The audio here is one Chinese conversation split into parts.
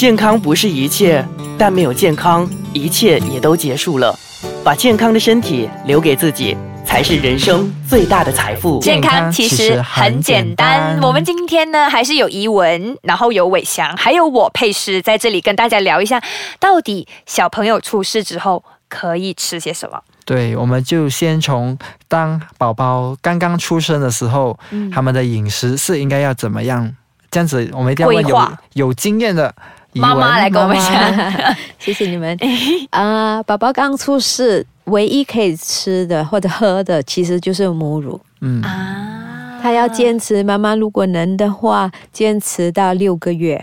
健康不是一切，但没有健康，一切也都结束了。把健康的身体留给自己，才是人生最大的财富。健康其实很简单。我们今天呢，还是有怡文，然后有伟翔，还有我佩诗在这里跟大家聊一下，到底小朋友出世之后可以吃些什么？对，我们就先从当宝宝刚刚出生的时候，他们的饮食是应该要怎么样？这样子，我们一定要问有有经验的。妈妈来跟我们讲，谢谢你们啊！宝宝刚出世，唯一可以吃的或者喝的，其实就是母乳。嗯啊，他要坚持，妈妈如果能的话，坚持到六个月，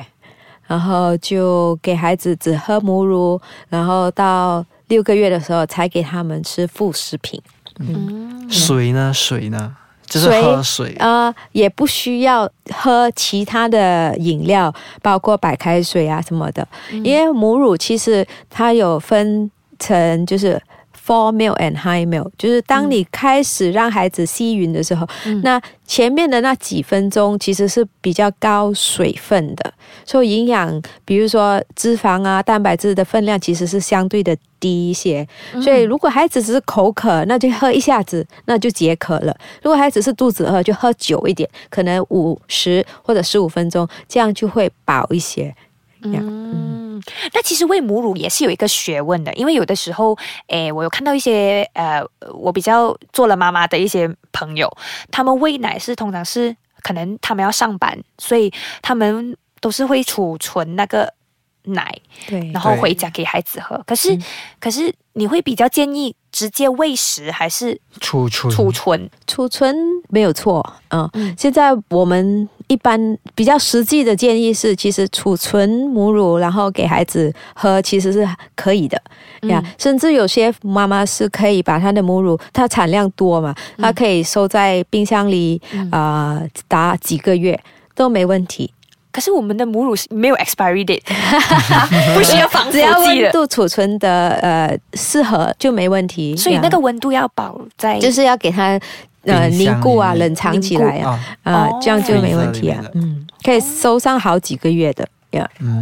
然后就给孩子只喝母乳，然后到六个月的时候才给他们吃副食品。嗯，水呢？水呢？就是喝水啊，也不需要喝其他的饮料，包括白开水啊什么的。因为母乳其实它有分成，就是 full milk and high milk，就是当你开始让孩子吸吮的时候，那前面的那几分钟其实是比较高水分的，所以营养，比如说脂肪啊、蛋白质的分量其实是相对的。低一些，所以如果孩子只是口渴，那就喝一下子，那就解渴了。如果孩子是肚子饿，就喝久一点，可能五十或者十五分钟，这样就会饱一些。嗯，那其实喂母乳也是有一个学问的，因为有的时候，诶，我有看到一些呃，我比较做了妈妈的一些朋友，他们喂奶是通常是可能他们要上班，所以他们都是会储存那个。奶，对，然后回家给孩子喝。可是，可是你会比较建议直接喂食还是储存？储存，储存没有错。嗯，现在我们一般比较实际的建议是，其实储存母乳，然后给孩子喝，其实是可以的呀。甚至有些妈妈是可以把她的母乳，它产量多嘛，她可以收在冰箱里啊，打几个月都没问题。可是我们的母乳是没有 expiry date，不需要防腐剂只要温度储存的呃适合就没问题。所以那个温度要保在，就是要给它呃凝固啊，冷藏起来啊，啊这样就没问题啊。嗯，可以收上好几个月的。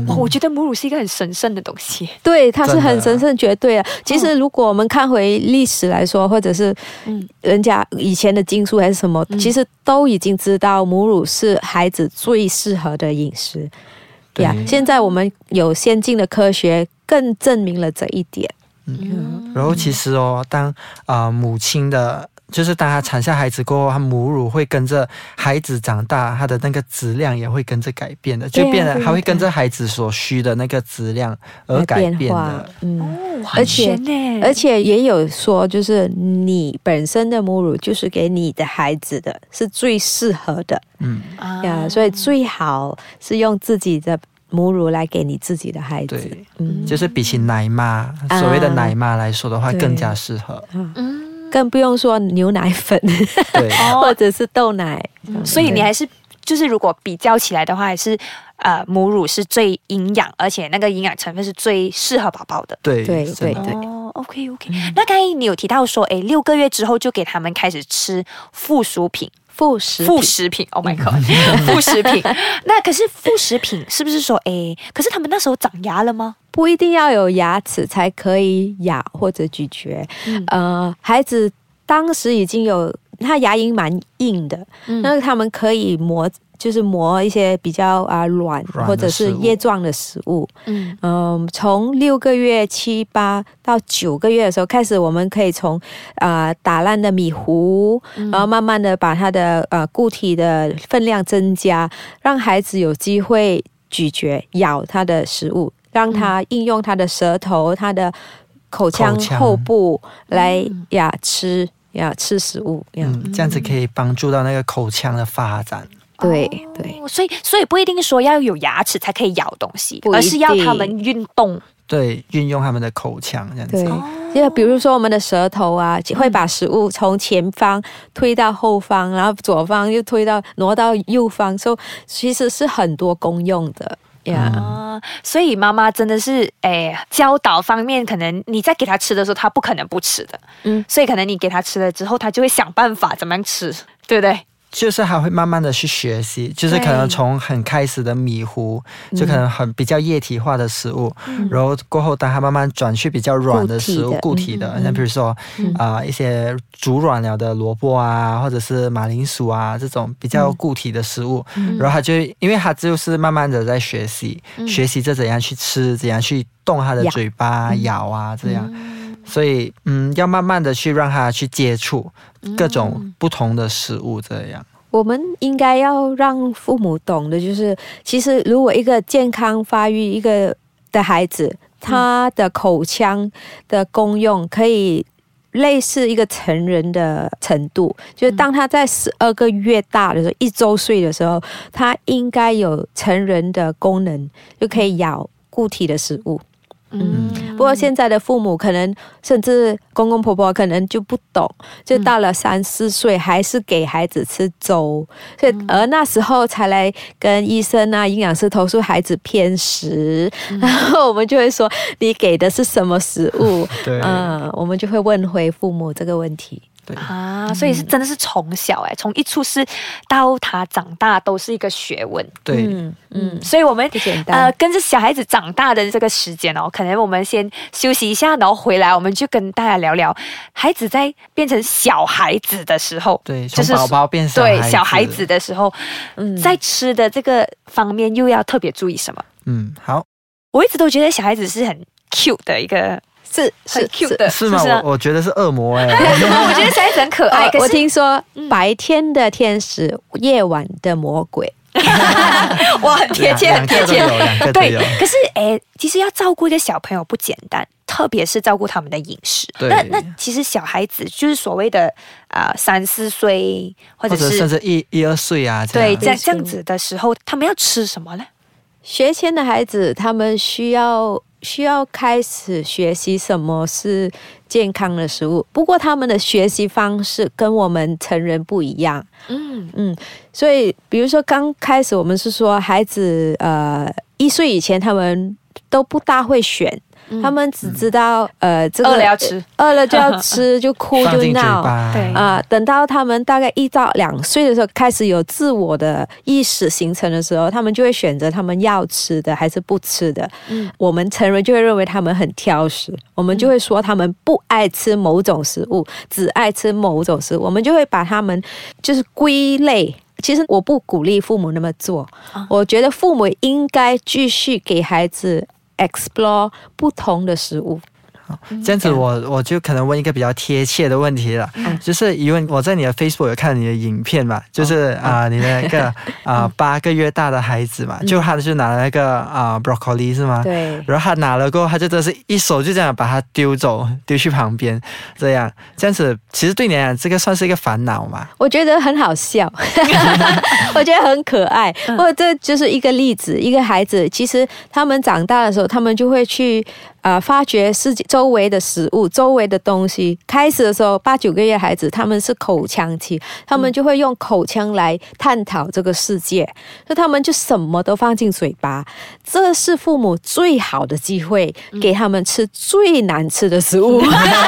哇，我觉得母乳是一个很神圣的东西。对，它是很神圣、绝对的。其实，如果我们看回历史来说，或者是人家以前的经书还是什么，其实都已经知道母乳是孩子最适合的饮食。对呀，现在我们有先进的科学，更证明了这一点。嗯，然后其实哦，当啊母亲的。就是当他产下孩子过后，他母乳会跟着孩子长大，他的那个质量也会跟着改变的，就变得他会跟着孩子所需的那个质量而改变的。嗯，而且而且也有说，就是你本身的母乳就是给你的孩子的，是最适合的。嗯呀，所以最好是用自己的母乳来给你自己的孩子。嗯，就是比起奶妈，所谓的奶妈来说的话，更加适合。嗯。更不用说牛奶粉，或者是豆奶，所以你还是就是如果比较起来的话，还是呃母乳是最营养，而且那个营养成分是最适合宝宝的。对对对对。哦，OK OK。那刚才你有提到说，哎，六个月之后就给他们开始吃附属品。副食副食品，Oh my god，副食品。那可是副食品是不是说，哎，可是他们那时候长牙了吗？不一定要有牙齿才可以咬或者咀嚼。呃，孩子当时已经有，他牙龈蛮硬的，那他们可以磨。就是磨一些比较啊软或者是叶状的食物，嗯。嗯，从六个月、七八到九个月的时候开始，我们可以从啊打烂的米糊，然后慢慢的把它的呃固体的分量增加，让孩子有机会咀嚼咬它的食物，让他应用他的舌头、他的口腔后部来呀吃呀吃食物，嗯，这样子可以帮助到那个口腔的发展。对对，所以所以不一定说要有牙齿才可以咬东西，而是要他们运动，对，运用他们的口腔这样子。对，就比如说我们的舌头啊，会把食物从前方推到后方，然后左方又推到挪到右方，所以其实是很多功用的呀。所以妈妈真的是，哎，教导方面可能你在给他吃的时候，他不可能不吃的，嗯，所以可能你给他吃了之后，他就会想办法怎么样吃，对不对？就是还会慢慢的去学习，就是可能从很开始的米糊，就可能很比较液体化的食物，然后过后当它慢慢转去比较软的食物、固体的，像比如说啊一些煮软了的萝卜啊，或者是马铃薯啊这种比较固体的食物，然后他就因为他就是慢慢的在学习，学习着怎样去吃，怎样去动他的嘴巴咬啊这样。所以，嗯，要慢慢的去让他去接触各种不同的食物，这样。我们应该要让父母懂的，就是其实如果一个健康发育一个的孩子，他的口腔的功用可以类似一个成人的程度，就是当他在十二个月大的时候，一周岁的时候，他应该有成人的功能，就可以咬固体的食物。嗯，不过现在的父母可能甚至公公婆婆可能就不懂，就到了三四岁还是给孩子吃粥，所以而那时候才来跟医生啊、营养师投诉孩子偏食，然后我们就会说你给的是什么食物？对，嗯，我们就会问回父母这个问题。啊，所以是真的是从小哎，从一出世到他长大都是一个学问。对，嗯嗯，所以我们呃跟着小孩子长大的这个时间哦，可能我们先休息一下，然后回来我们就跟大家聊聊孩子在变成小孩子的时候，对，从宝宝变对小孩子的时候，嗯，在吃的这个方面又要特别注意什么？嗯，好，我一直都觉得小孩子是很 cute 的一个。是是 cute 的，是吗？我我觉得是恶魔哎，我觉得小孩子很可爱。我听说白天的天使，夜晚的魔鬼，哇，很贴切，很贴切。对，可是哎，其实要照顾一个小朋友不简单，特别是照顾他们的饮食。那那其实小孩子就是所谓的啊三四岁，或者是甚至一一二岁啊，对，在这样子的时候，他们要吃什么呢？学前的孩子，他们需要。需要开始学习什么是健康的食物，不过他们的学习方式跟我们成人不一样。嗯嗯，所以比如说刚开始我们是说孩子呃一岁以前他们都不大会选。他们只知道，呃，这个饿了要吃，饿了就要吃，就哭就闹，对啊。等到他们大概一到两岁的时候，开始有自我的意识形成的时候，他们就会选择他们要吃的还是不吃的。嗯，我们成人就会认为他们很挑食，我们就会说他们不爱吃某种食物，只爱吃某种食物，我们就会把他们就是归类。其实我不鼓励父母那么做，我觉得父母应该继续给孩子。explore 不同的食物。这样子，我我就可能问一个比较贴切的问题了，就是因为我在你的 Facebook 有看你的影片嘛，就是啊，你的那个 啊八个月大的孩子嘛，就他就拿了那个啊 broccoli 是吗？对。然后他拿了过后，他就真是一手就这样把它丢走，丢去旁边，这样这样子，其实对你来讲，这个算是一个烦恼嘛？我觉得很好笑，我觉得很可爱。或者这就是一个例子，一个孩子其实他们长大的时候，他们就会去。啊！发掘世界周围的食物，周围的东西。开始的时候，八九个月孩子他们是口腔期，他们就会用口腔来探讨这个世界，所以他们就什么都放进嘴巴。这是父母最好的机会，给他们吃最难吃的食物。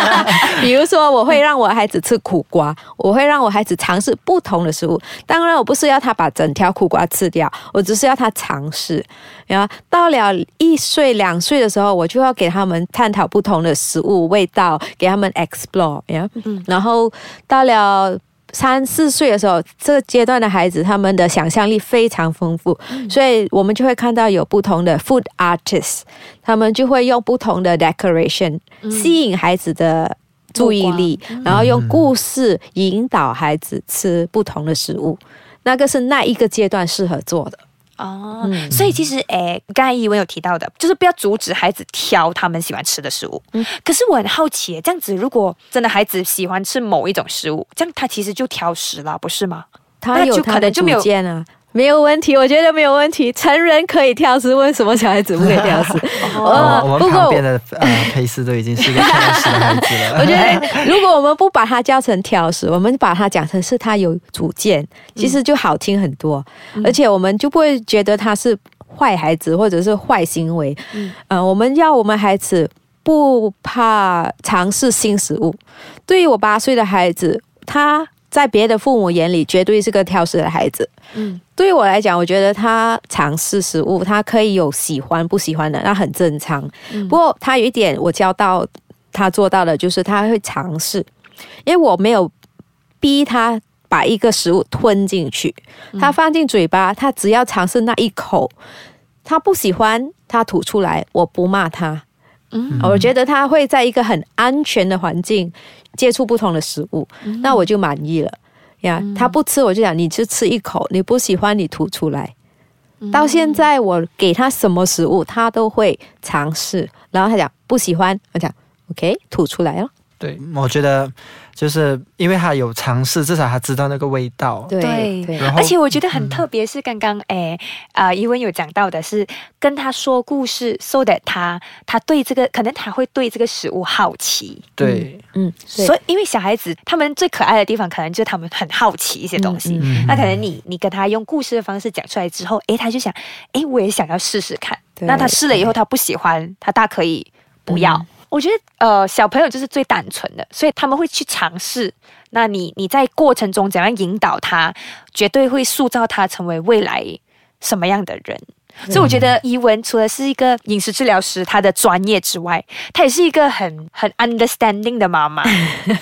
比如说，我会让我孩子吃苦瓜，我会让我孩子尝试不同的食物。当然，我不是要他把整条苦瓜吃掉，我只是要他尝试。然后到了一岁、两岁的时候，我就要给。给他们探讨不同的食物味道，给他们 explore，呀然后到了三四岁的时候，这个阶段的孩子他们的想象力非常丰富，所以我们就会看到有不同的 food artists，他们就会用不同的 decoration 吸引孩子的注意力，然后用故事引导孩子吃不同的食物，那个是那一个阶段适合做的。哦，所以其实，诶，刚才一文有提到的，就是不要阻止孩子挑他们喜欢吃的食物。嗯，可是我很好奇，这样子如果真的孩子喜欢吃某一种食物，这样他其实就挑食了，不是吗？他有可能就没有见啊。没有问题，我觉得没有问题。成人可以挑食，为什么小孩子不可以挑食？哦我们旁边的呃 佩斯都已经是个挑食的孩子了。我觉得，如果我们不把他叫成挑食，我们把他讲成是他有主见，其实就好听很多，而且我们就不会觉得他是坏孩子或者是坏行为。嗯，我们要我们孩子不怕尝试新食物。对于我八岁的孩子，他。在别的父母眼里绝对是个挑食的孩子。嗯对于我来讲，我觉得他尝试食物，他可以有喜欢不喜欢的，那很正常。嗯不过他有一点我教到他做到的，就是他会尝试，因为我没有逼他把一个食物吞进去，他放进嘴巴，他只要尝试那一口，他不喜欢，他吐出来，我不骂他。嗯我觉得他会在一个很安全的环境接触不同的食物，嗯那我就满意了呀。他不吃，我就讲你就吃一口，你不喜欢你吐出来。嗯到现在我给他什么食物，他都会尝试。然后他讲不喜欢，我讲 OK 吐出来了。对，我觉得就是因为他有尝试，至少他知道那个味道。对而且我觉得很特别，是刚刚诶啊，伊文有讲到的是跟他说故事，so that 他他对这个可能他会对这个食物好奇。对，嗯，所以，因为小孩子他们最可爱的地方，可能就是他们很好奇一些东西。嗯嗯那可能你你跟他用故事的方式讲出来之后，诶，他就想，诶，我也想要试试看。那他试了以后，他不喜欢，他大可以不要。我觉得呃，小朋友就是最单纯的，所以他们会去尝试。那你你在过程中怎样引导他，绝对会塑造他成为未来什么样的人。所以我觉得伊文除了是一个饮食治疗师，他的专业之外，他也是一个很很 understanding 的妈妈，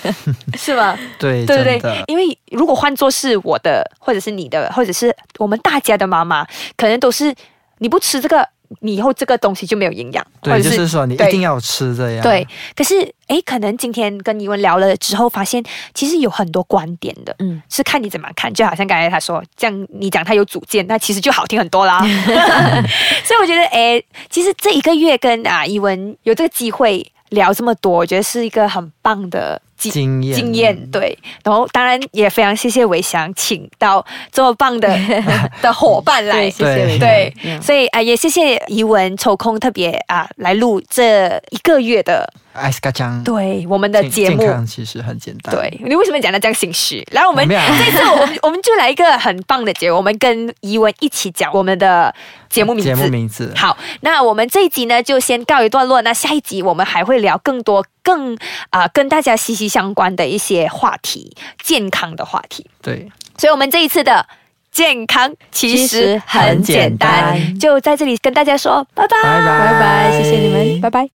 是吗？对，对对对，因为如果换作是我的，或者是你的，或者是我们大家的妈妈，可能都是你不吃这个，你以后这个东西就没有营养，或对，者就是说你一定要吃这样。对，可是诶，可能今天跟怡文聊了之后，发现其实有很多观点的，嗯是看你怎么看。就好像刚才他说，这样你讲他有主见，那其实就好听很多啦。所以我觉得，诶，其实这一个月跟啊怡文有这个机会聊这么多，我觉得是一个很棒的经经验。经验对，然后当然也非常谢谢伟翔请到这么棒的 的伙伴来。对，，谢谢对。所以啊、也谢谢怡文抽空特别啊、来录这一个月的艾斯卡酱对我们的节目健。康其实很简单。对你为什么讲的 这样心虚？来，我们这次我们我们就来一个很棒的节目，我们跟怡文一起讲我们的节目名字。节目名字好，那我们这一集呢就先告一段落。那下一集我们还会聊更多、更啊、跟大家息息相关的一些话题，健康的话题。对，所以，我们这一次的健康其实很简单，就在这里跟大家说拜拜拜拜，谢谢你们，拜拜。